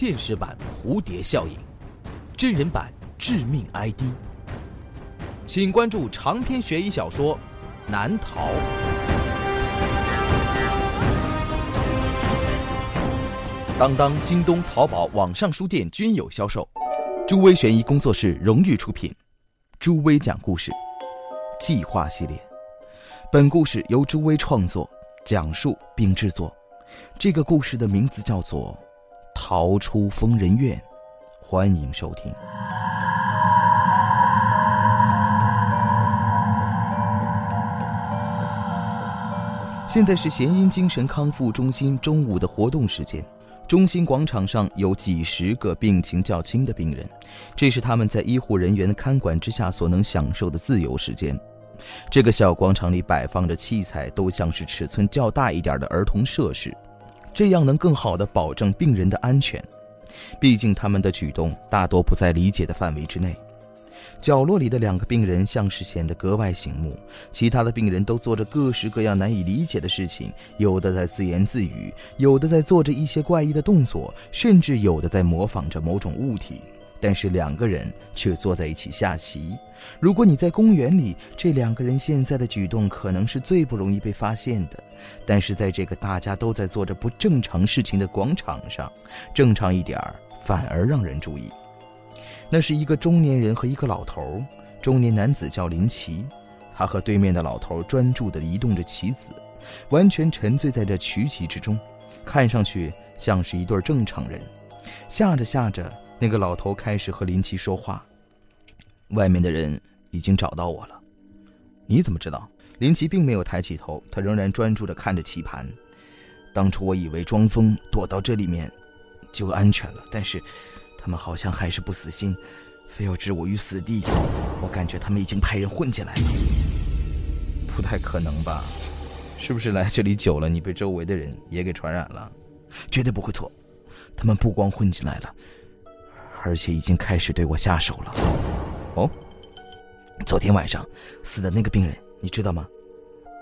现实版蝴蝶效应，真人版致命 ID。请关注长篇悬疑小说《难逃》。当当、京东、淘宝网上书店均有销售。朱威悬疑工作室荣誉出品。朱威讲故事，计划系列。本故事由朱威创作、讲述并制作。这个故事的名字叫做《逃出疯人院》，欢迎收听。现在是弦音精神康复中心中午的活动时间。中心广场上有几十个病情较轻的病人，这是他们在医护人员的看管之下所能享受的自由时间。这个小广场里摆放着器材，都像是尺寸较大一点的儿童设施，这样能更好地保证病人的安全。毕竟他们的举动大多不在理解的范围之内。角落里的两个病人像是显得格外醒目，其他的病人都做着各式各样难以理解的事情，有的在自言自语，有的在做着一些怪异的动作，甚至有的在模仿着某种物体。但是两个人却坐在一起下棋。如果你在公园里，这两个人现在的举动可能是最不容易被发现的；但是在这个大家都在做着不正常事情的广场上，正常一点儿反而让人注意。那是一个中年人和一个老头。中年男子叫林奇，他和对面的老头专注地移动着棋子，完全沉醉在这曲棋之中，看上去像是一对正常人。下着下着，那个老头开始和林奇说话：“外面的人已经找到我了，你怎么知道？”林奇并没有抬起头，他仍然专注地看着棋盘。当初我以为装疯躲到这里面就安全了，但是……他们好像还是不死心，非要置我于死地。我感觉他们已经派人混进来了。不太可能吧？是不是来这里久了，你被周围的人也给传染了？绝对不会错。他们不光混进来了，而且已经开始对我下手了。哦，昨天晚上死的那个病人，你知道吗？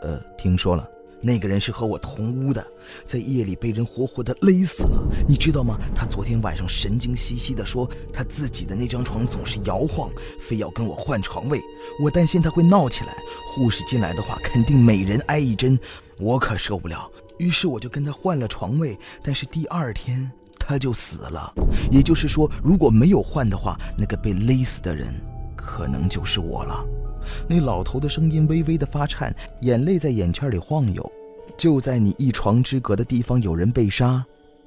呃，听说了。那个人是和我同屋的，在夜里被人活活的勒死了，你知道吗？他昨天晚上神经兮兮的说，他自己的那张床总是摇晃，非要跟我换床位。我担心他会闹起来，护士进来的话，肯定每人挨一针，我可受不了。于是我就跟他换了床位，但是第二天他就死了。也就是说，如果没有换的话，那个被勒死的人，可能就是我了。那老头的声音微微的发颤，眼泪在眼圈里晃悠。就在你一床之隔的地方有人被杀，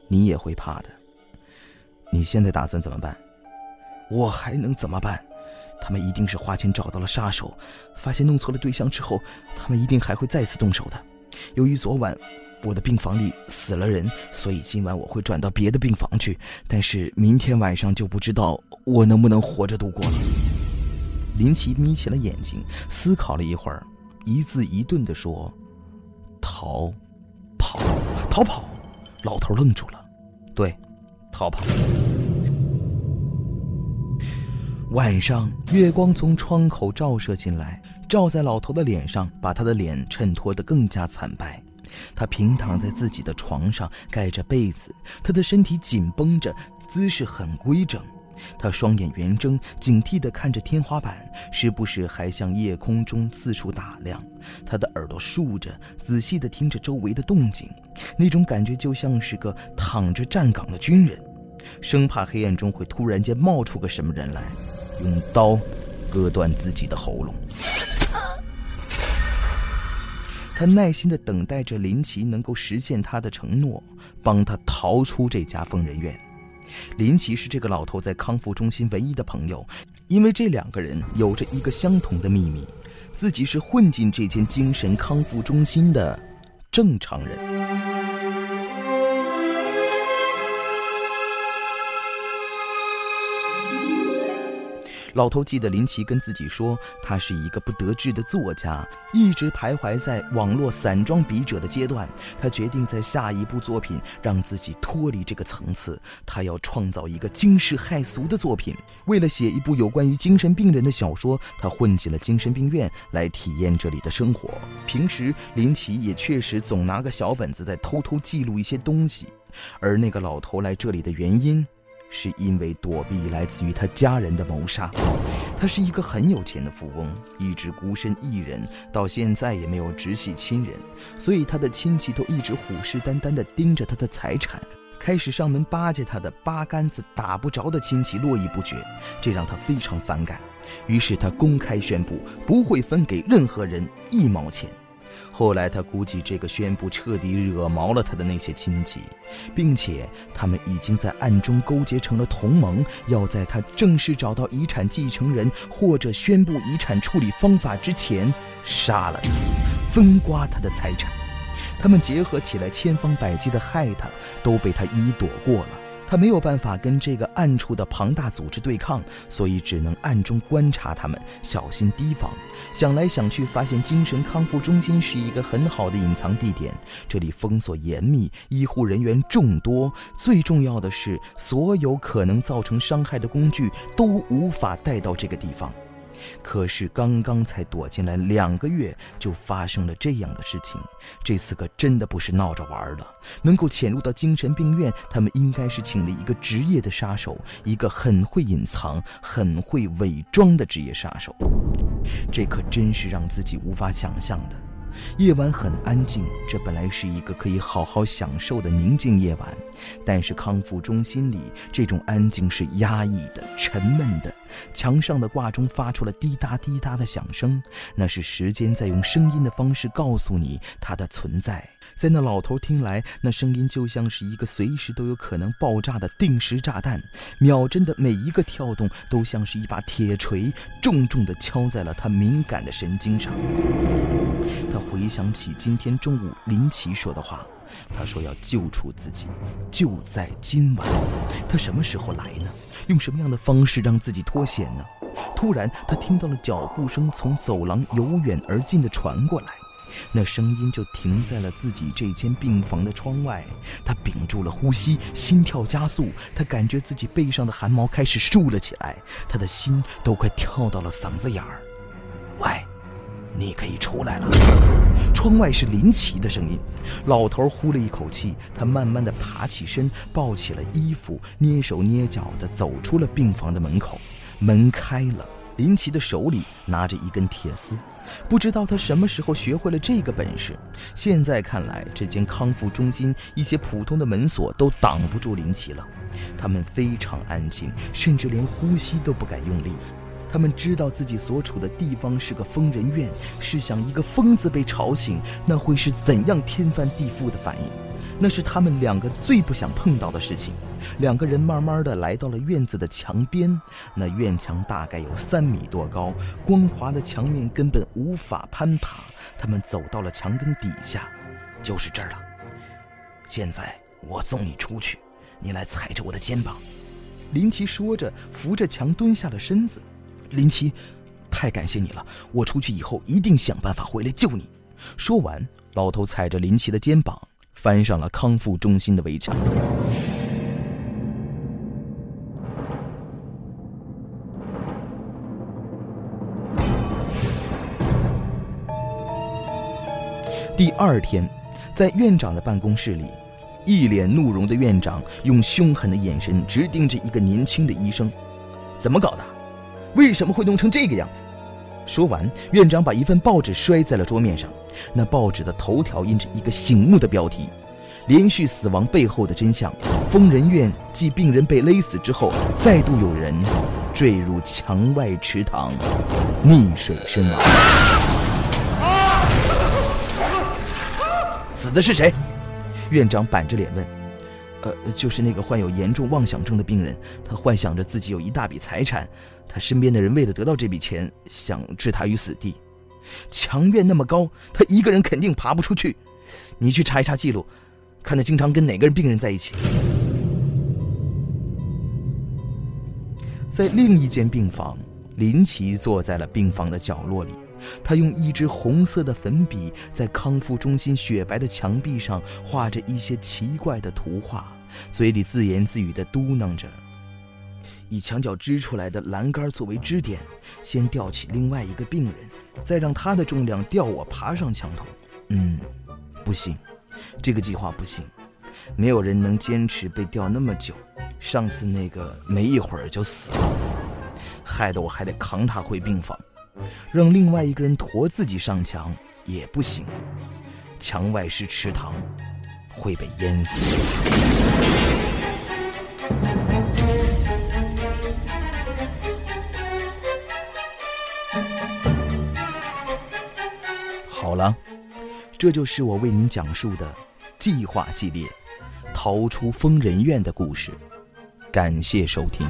你也会怕的。你现在打算怎么办？我还能怎么办？他们一定是花钱找到了杀手，发现弄错了对象之后，他们一定还会再次动手的。由于昨晚我的病房里死了人，所以今晚我会转到别的病房去。但是明天晚上就不知道我能不能活着度过了。林奇眯起了眼睛，思考了一会儿，一字一顿地说：“逃，跑，逃跑。”老头愣住了。对，逃跑。晚上，月光从窗口照射进来，照在老头的脸上，把他的脸衬托得更加惨白。他平躺在自己的床上，盖着被子，他的身体紧绷着，姿势很规整。他双眼圆睁，警惕地看着天花板，时不时还向夜空中四处打量。他的耳朵竖着，仔细地听着周围的动静，那种感觉就像是个躺着站岗的军人，生怕黑暗中会突然间冒出个什么人来，用刀割断自己的喉咙。他耐心地等待着林奇能够实现他的承诺，帮他逃出这家疯人院。林奇是这个老头在康复中心唯一的朋友，因为这两个人有着一个相同的秘密，自己是混进这间精神康复中心的正常人。老头记得林奇跟自己说，他是一个不得志的作家，一直徘徊在网络散装笔者的阶段。他决定在下一部作品让自己脱离这个层次，他要创造一个惊世骇俗的作品。为了写一部有关于精神病人的小说，他混进了精神病院来体验这里的生活。平时林奇也确实总拿个小本子在偷偷记录一些东西，而那个老头来这里的原因，是因为躲避来自于他家人的谋杀。他是一个很有钱的富翁，一直孤身一人，到现在也没有直系亲人，所以他的亲戚都一直虎视眈眈地盯着他的财产，开始上门巴结他的八竿子打不着的亲戚络绎不绝，这让他非常反感。于是他公开宣布不会分给任何人一毛钱。后来他估计这个宣布彻底惹毛了他的那些亲戚，并且他们已经在暗中勾结成了同盟，要在他正式找到遗产继承人或者宣布遗产处理方法之前杀了他，分刮他的财产。他们结合起来，千方百计的害他，都被他一一躲过了。他没有办法跟这个暗处的庞大组织对抗，所以只能暗中观察他们，小心提防。想来想去，发现精神康复中心是一个很好的隐藏地点。这里封锁严密，医护人员众多，最重要的是，所有可能造成伤害的工具都无法带到这个地方。可是刚刚才躲进来两个月，就发生了这样的事情。这次可真的不是闹着玩了。能够潜入到精神病院，他们应该是请了一个职业的杀手，一个很会隐藏、很会伪装的职业杀手。这可真是让自己无法想象的。夜晚很安静，这本来是一个可以好好享受的宁静夜晚，但是康复中心里这种安静是压抑的、沉闷的。墙上的挂钟发出了滴答滴答的响声，那是时间在用声音的方式告诉你它的存在。在那老头听来，那声音就像是一个随时都有可能爆炸的定时炸弹，秒针的每一个跳动都像是一把铁锤，重重地敲在了他敏感的神经上。他回想起今天中午林奇说的话，他说要救出自己，就在今晚。他什么时候来呢？用什么样的方式让自己脱险呢？突然，他听到了脚步声从走廊由远而近的传过来，那声音就停在了自己这间病房的窗外。他屏住了呼吸，心跳加速，他感觉自己背上的汗毛开始竖了起来，他的心都快跳到了嗓子眼儿。你可以出来了。窗外是林奇的声音。老头呼了一口气，他慢慢的爬起身，抱起了衣服，蹑手蹑脚的走出了病房的门口。门开了，林奇的手里拿着一根铁丝，不知道他什么时候学会了这个本事。现在看来，这间康复中心一些普通的门锁都挡不住林奇了。他们非常安静，甚至连呼吸都不敢用力。他们知道自己所处的地方是个疯人院，试想一个疯子被吵醒，那会是怎样天翻地覆的反应？那是他们两个最不想碰到的事情。两个人慢慢的来到了院子的墙边，那院墙大概有三米多高，光滑的墙面根本无法攀爬。他们走到了墙根底下，就是这儿了。现在我送你出去，你来踩着我的肩膀。林奇说着，扶着墙蹲下了身子。林奇，太感谢你了！我出去以后一定想办法回来救你。说完，老头踩着林奇的肩膀，翻上了康复中心的围墙。第二天，在院长的办公室里，一脸怒容的院长用凶狠的眼神直盯着一个年轻的医生：“怎么搞的？”为什么会弄成这个样子？说完，院长把一份报纸摔在了桌面上。那报纸的头条印着一个醒目的标题：“连续死亡背后的真相。疯人院继病人被勒死之后，再度有人坠入墙外池塘，溺水身亡。”死的是谁？院长板着脸问。呃，就是那个患有严重妄想症的病人，他幻想着自己有一大笔财产，他身边的人为了得到这笔钱，想置他于死地。墙院那么高，他一个人肯定爬不出去。你去查一查记录，看他经常跟哪个人病人在一起。在另一间病房，林奇坐在了病房的角落里。他用一支红色的粉笔在康复中心雪白的墙壁上画着一些奇怪的图画，嘴里自言自语地嘟囔着：“以墙角支出来的栏杆作为支点，先吊起另外一个病人，再让他的重量吊我爬上墙头。嗯，不行，这个计划不行，没有人能坚持被吊那么久。上次那个没一会儿就死了，害得我还得扛他回病房，让另外一个人驮自己上墙也不行，墙外是池塘，会被淹死。好了，这就是我为您讲述的计划系列《逃出疯人院》的故事。感谢收听。